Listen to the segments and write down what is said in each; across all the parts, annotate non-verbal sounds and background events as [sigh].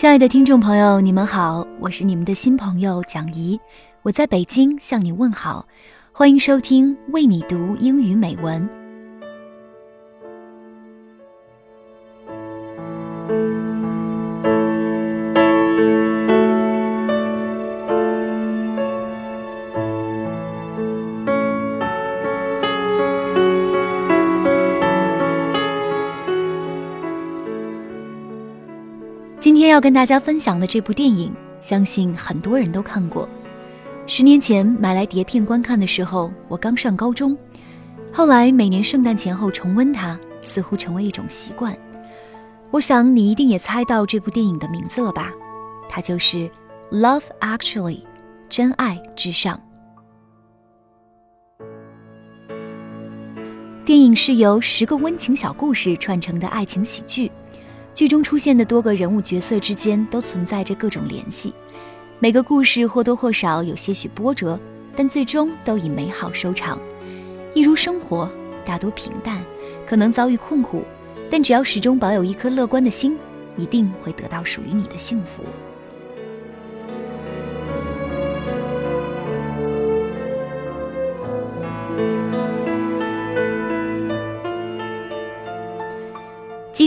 亲爱的听众朋友，你们好，我是你们的新朋友蒋怡，我在北京向你问好，欢迎收听为你读英语美文。要跟大家分享的这部电影，相信很多人都看过。十年前买来碟片观看的时候，我刚上高中。后来每年圣诞前后重温它，似乎成为一种习惯。我想你一定也猜到这部电影的名字了吧？它就是《Love Actually》，真爱至上。电影是由十个温情小故事串成的爱情喜剧。剧中出现的多个人物角色之间都存在着各种联系，每个故事或多或少有些许波折，但最终都以美好收场。一如生活，大多平淡，可能遭遇困苦，但只要始终保有一颗乐观的心，一定会得到属于你的幸福。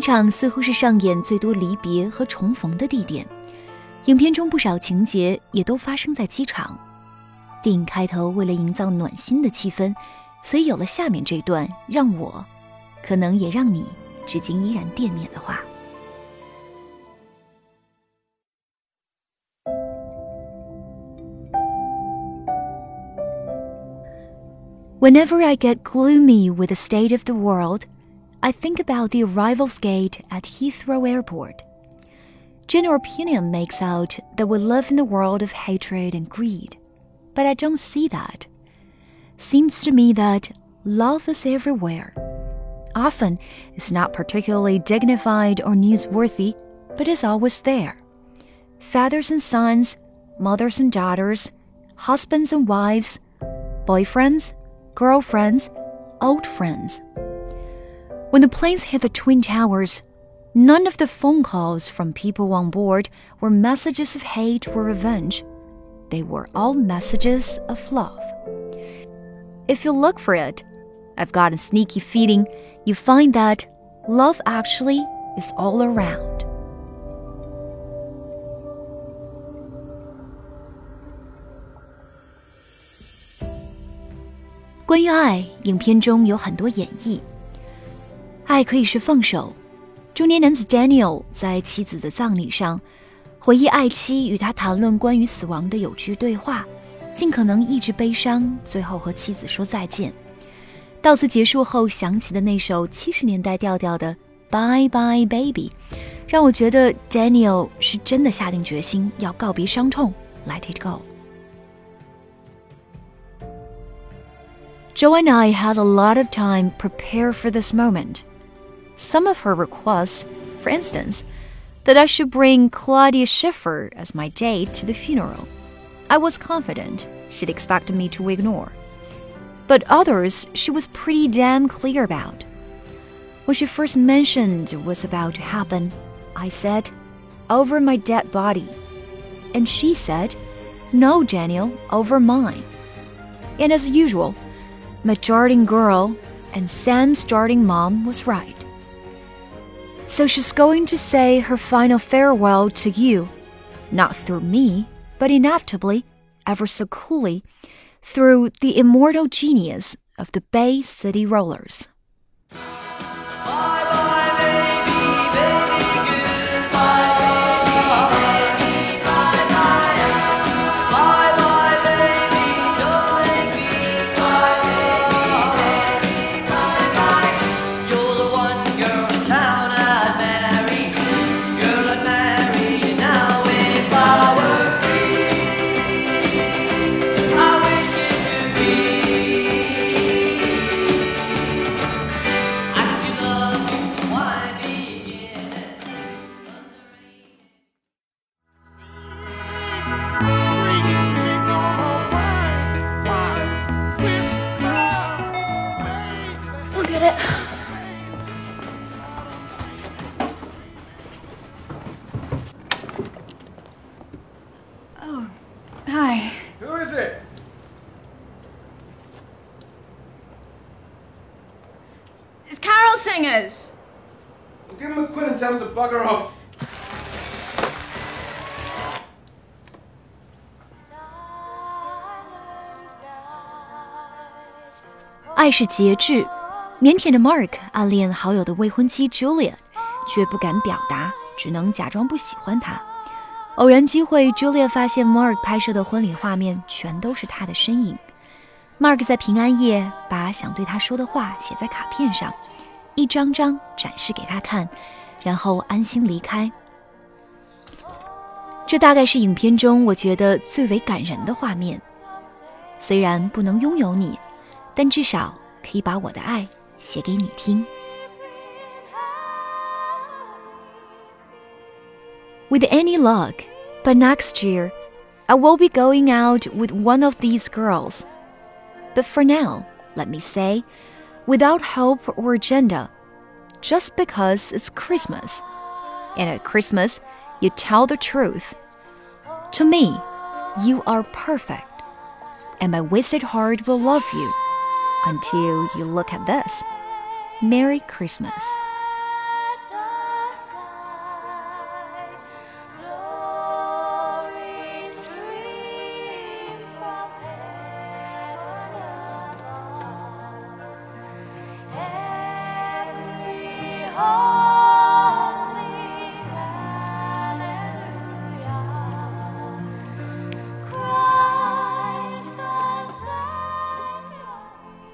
场似乎是上演最多离别和重逢的地点，影片中不少情节也都发生在机场。电影开头为了营造暖心的气氛，所以有了下面这段让我，可能也让你至今依然惦念的话：Whenever I get gloomy with the state of the world. I think about the arrivals gate at Heathrow Airport. General opinion makes out that we live in a world of hatred and greed, but I don't see that. Seems to me that love is everywhere. Often, it's not particularly dignified or newsworthy, but it's always there. Fathers and sons, mothers and daughters, husbands and wives, boyfriends, girlfriends, old friends. When the planes hit the Twin Towers, none of the phone calls from people on board were messages of hate or revenge. They were all messages of love. If you look for it, I've got a sneaky feeling you find that love actually is all around. 关于爱，影片中有很多演绎。 爱可以是放手。中年男子 Daniel 在妻子的葬礼上，回忆爱妻与他谈论关于死亡的有趣对话，尽可能抑制悲伤，最后和妻子说再见。到此结束后响起的那首七十年代调调的 Bye Bye Baby，让我觉得 Daniel 是真的下定决心要告别伤痛，Let it go。Joe and I had a lot of time prepare for this moment. Some of her requests, for instance, that I should bring Claudia Schiffer as my date to the funeral, I was confident she'd expect me to ignore. But others she was pretty damn clear about. What she first mentioned was about to happen, I said, over my dead body. And she said, No, Daniel, over mine. And as usual, my darting girl and Sam's darting mom was right. So she's going to say her final farewell to you, not through me, but inevitably, ever so coolly, through the immortal genius of the Bay City Rollers. Singers. Well, give him a quid and tell him to bugger off. 爱是节制。腼腆的 Mark 暗恋好友的未婚妻 Julia，却不敢表达，只能假装不喜欢他。偶然机会，Julia 发现 Mark 拍摄的婚礼画面全都是他的身影。Mark 在平安夜把想对他说的话写在卡片上，一张张展示给他看，然后安心离开。这大概是影片中我觉得最为感人的画面。虽然不能拥有你，但至少可以把我的爱写给你听。With any luck, but next year, I will be going out with one of these girls. But for now, let me say, without hope or agenda, just because it's Christmas. And at Christmas, you tell the truth. To me, you are perfect. And my wasted heart will love you until you look at this. Merry Christmas.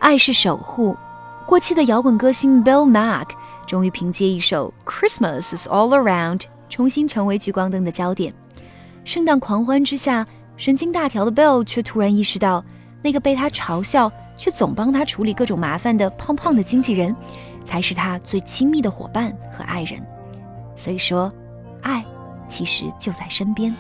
爱是守护，过气的摇滚歌星 Bill Mack 终于凭借一首 Christmas is all around 重新成为聚光灯的焦点。圣诞狂欢之下，神经大条的 Bill 却突然意识到，那个被他嘲笑却总帮他处理各种麻烦的胖胖的经纪人，才是他最亲密的伙伴和爱人。所以说，爱其实就在身边。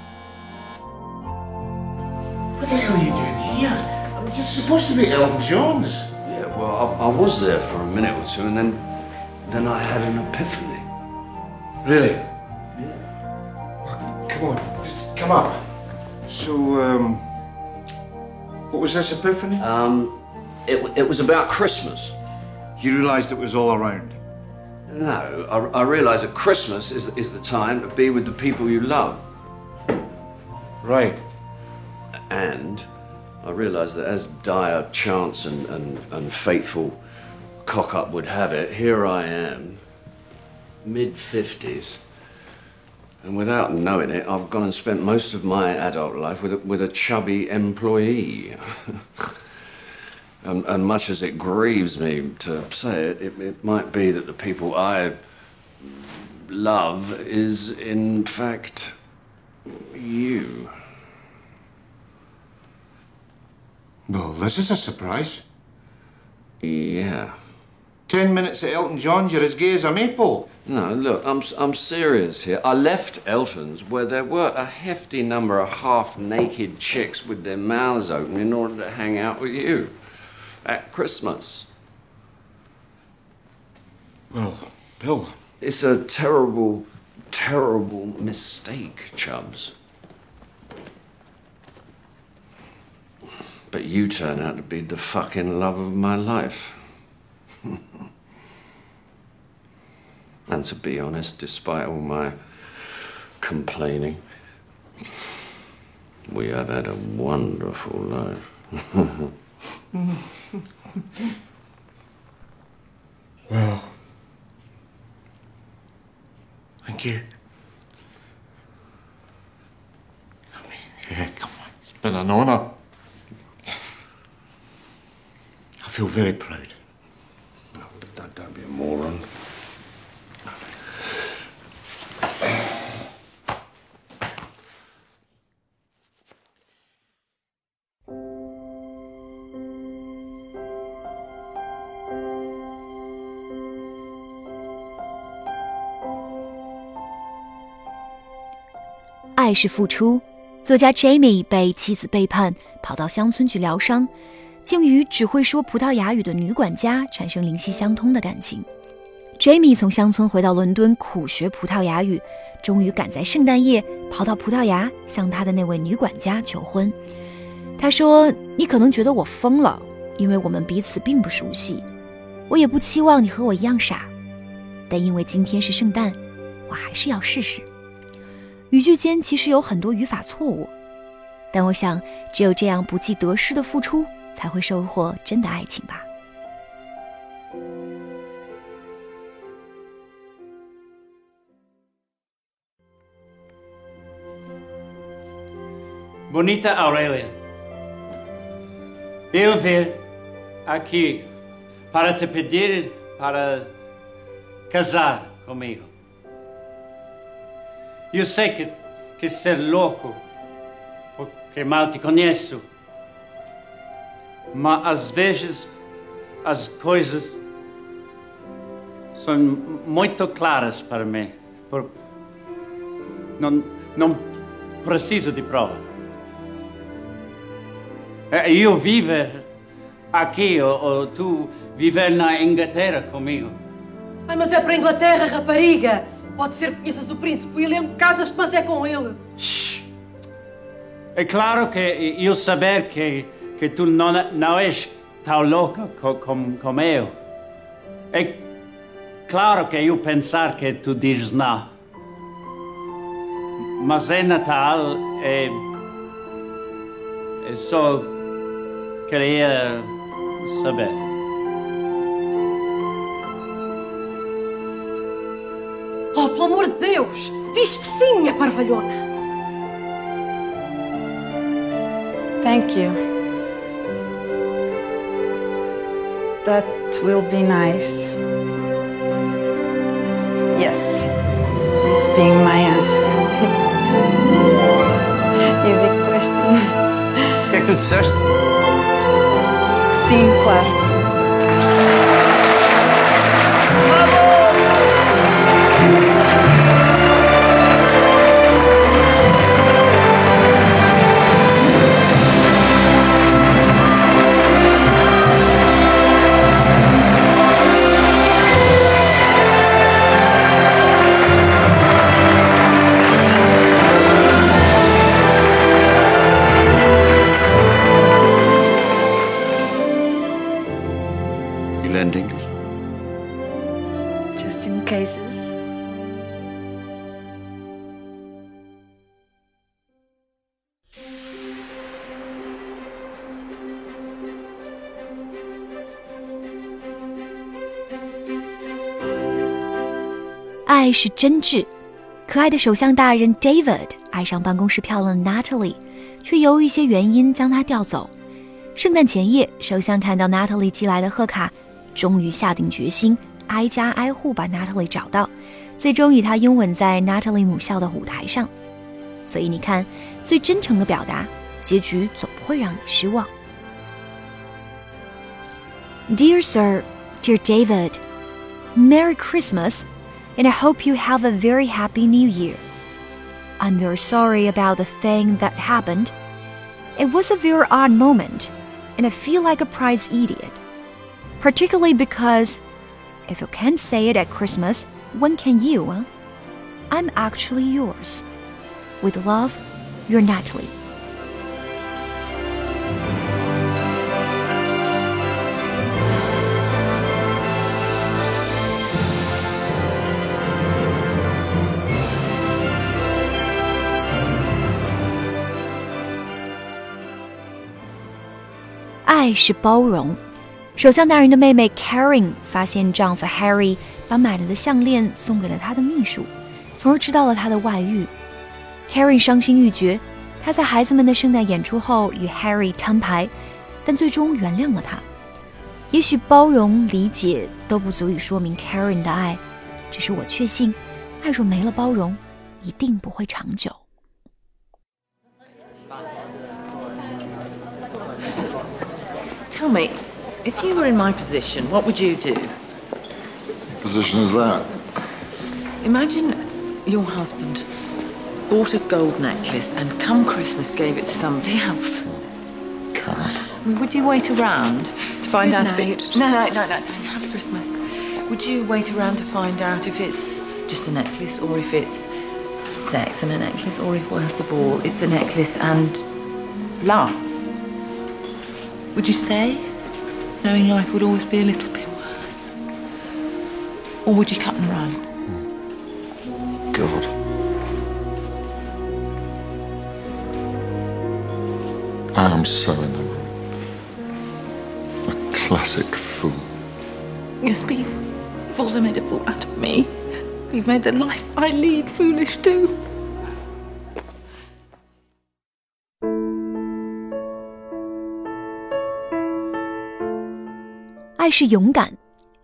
Well, I, I was there for a minute or two, and then, then I had an epiphany. Really? Yeah. come on, just come up. So, um, what was this epiphany? Um, it, it was about Christmas. you realised it was all around. No, I, I realised that Christmas is, is the time to be with the people you love. Right. And I realised that as dire chance and, and, and fateful cock up would have it, here I am, mid 50s. And without knowing it, I've gone and spent most of my adult life with a, with a chubby employee. [laughs] and, and much as it grieves me to say it, it, it might be that the people I love is, in fact, you. Well, this is a surprise. Yeah. Ten minutes at Elton John's, you're as gay as a maple. No, look, I'm, I'm serious here. I left Elton's where there were a hefty number of half naked chicks with their mouths open in order to hang out with you at Christmas. Well, Bill, It's a terrible, terrible mistake, Chubbs. But you turn out to be the fucking love of my life. [laughs] and to be honest, despite all my complaining, we have had a wonderful life. [laughs] well, thank you. I mean, yeah, come on, it's been an honour. Feel very proud. Don't, don't be a moron.《爱是付出》，作家 Jamie 被妻子背叛，跑到乡村去疗伤，竟与只会说葡萄牙语的女管家产生灵犀相通的感情。Jamie 从乡村回到伦敦苦学葡萄牙语，终于赶在圣诞夜跑到葡萄牙向他的那位女管家求婚。他说：“你可能觉得我疯了，因为我们彼此并不熟悉。我也不期望你和我一样傻，但因为今天是圣诞，我还是要试试。”语句间其实有很多语法错误，但我想，只有这样不计得失的付出，才会收获真的爱情吧。Bonita Aurelia, eu vim aqui para te pedir para casar comigo. Eu sei que, que ser louco, porque mal te conheço, mas às vezes as coisas são muito claras para mim. Por, não, não preciso de prova. Eu viver aqui ou, ou tu viver na Inglaterra comigo. Ai, mas é para a Inglaterra, rapariga. Pode ser que conheças o príncipe William, casas-te, mas é com ele. É claro que eu saber que, que tu não, não és tão louca como, como eu. É claro que eu pensar que tu dizes não. Mas é Natal, é, é só queria saber. Oh, pelo amor de Deus! Diz que sim, minha parvalhona! Thank you. That will be nice. Yes, this being my answer. [laughs] Easy question. O que é que tu disseste? Sim, claro. You 爱是真挚。可爱的首相大人 David 爱上办公室漂亮的 Natalie，却由于一些原因将她调走。圣诞前夜，首相看到 Natalie 寄来的贺卡，终于下定决心，挨家挨户把 Natalie 找到，最终与她拥吻在 Natalie 母校的舞台上。所以你看，最真诚的表达，结局总不会让你失望。Dear Sir, dear David, Merry Christmas, and I hope you have a very happy New Year. I'm very sorry about the thing that happened. It was a very odd moment, and I feel like a prize idiot. Particularly because, if you can't say it at Christmas, when can you? I'm actually yours. With love, your Natalie. 爱是包容。首相大人的妹妹 Karen 发现丈夫 Harry 把买来的项链送给了他的秘书，从而知道了他的外遇。Karen 伤心欲绝，她在孩子们的圣诞演出后与 Harry 摊牌，但最终原谅了他。也许包容、理解都不足以说明 Karen 的爱，只是我确信，爱若没了包容，一定不会长久。Tell me, if you were in my position, what would you do? What Position is that? Imagine your husband bought a gold necklace and come Christmas gave it to somebody else. I mean, would you wait around to find Good out night. a bit? No, no, no, no. Don't Christmas. would you wait around to find out if it's just a necklace or if it's sex and a necklace or if, worst of all, it's a necklace and love? Would you stay, knowing life would always be a little bit worse? Or would you cut and run? God. I am so in the wrong. A classic fool. Yes, but you've, you've also made a fool out of me. You've made the life I lead foolish too. 是勇敢。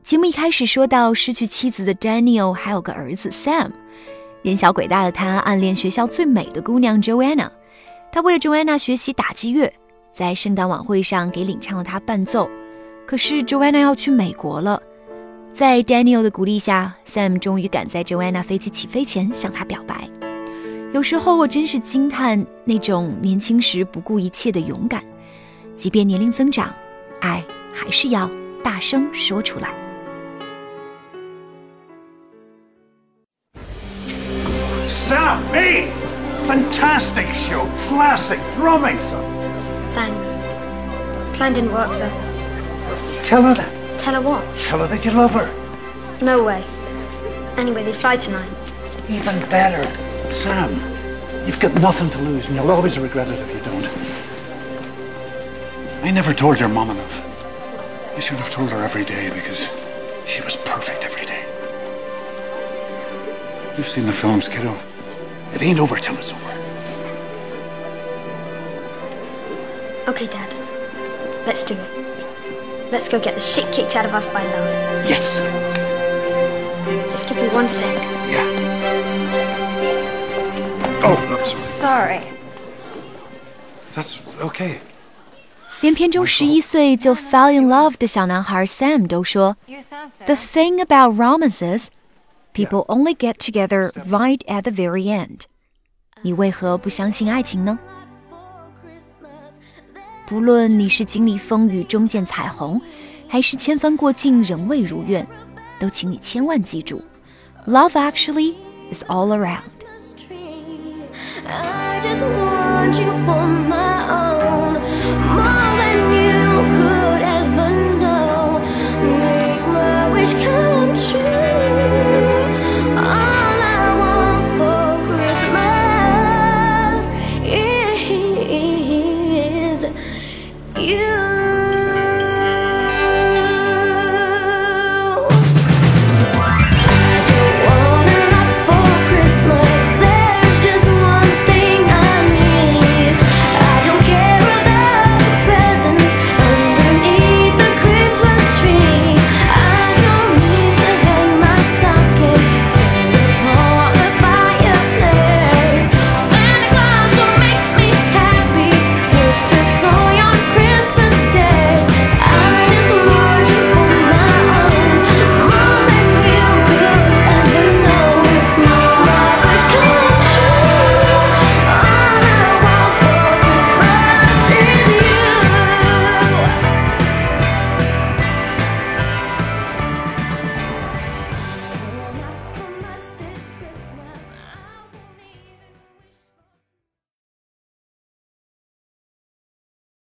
节目一开始说到失去妻子的 Daniel 还有个儿子 Sam，人小鬼大的他暗恋学校最美的姑娘 Joanna。他为了 Joanna 学习打击乐，在圣诞晚会上给领唱的她伴奏。可是 Joanna 要去美国了，在 Daniel 的鼓励下，Sam 终于赶在 Joanna 飞机起飞前向她表白。有时候我真是惊叹那种年轻时不顾一切的勇敢，即便年龄增长，爱还是要大声说出来。 Sam, me! Fantastic show. Classic drumming, son. Thanks. Plan didn't work though. Tell her that. Tell her what? Tell her that you love her. No way. Anyway, they fly tonight. Even better. Sam, you've got nothing to lose, and you'll always regret it if you don't. I never told your mom enough. I should have told her every day because she was perfect every day. You've seen the films, kiddo. It ain't over till it's over. Okay, Dad. Let's do it. Let's go get the shit kicked out of us by love. Yes. Just give me one sec. Yeah. Oh, I'm sorry. Sorry. That's okay. 连片中十一岁就 fell in love 的小男孩 Sam 都说，The thing about romances, people only get together right at the very end。你为何不相信爱情呢？不论你是经历风雨终见彩虹，还是千帆过尽仍未如愿，都请你千万记住，Love actually is all around。 I just want you for my own, more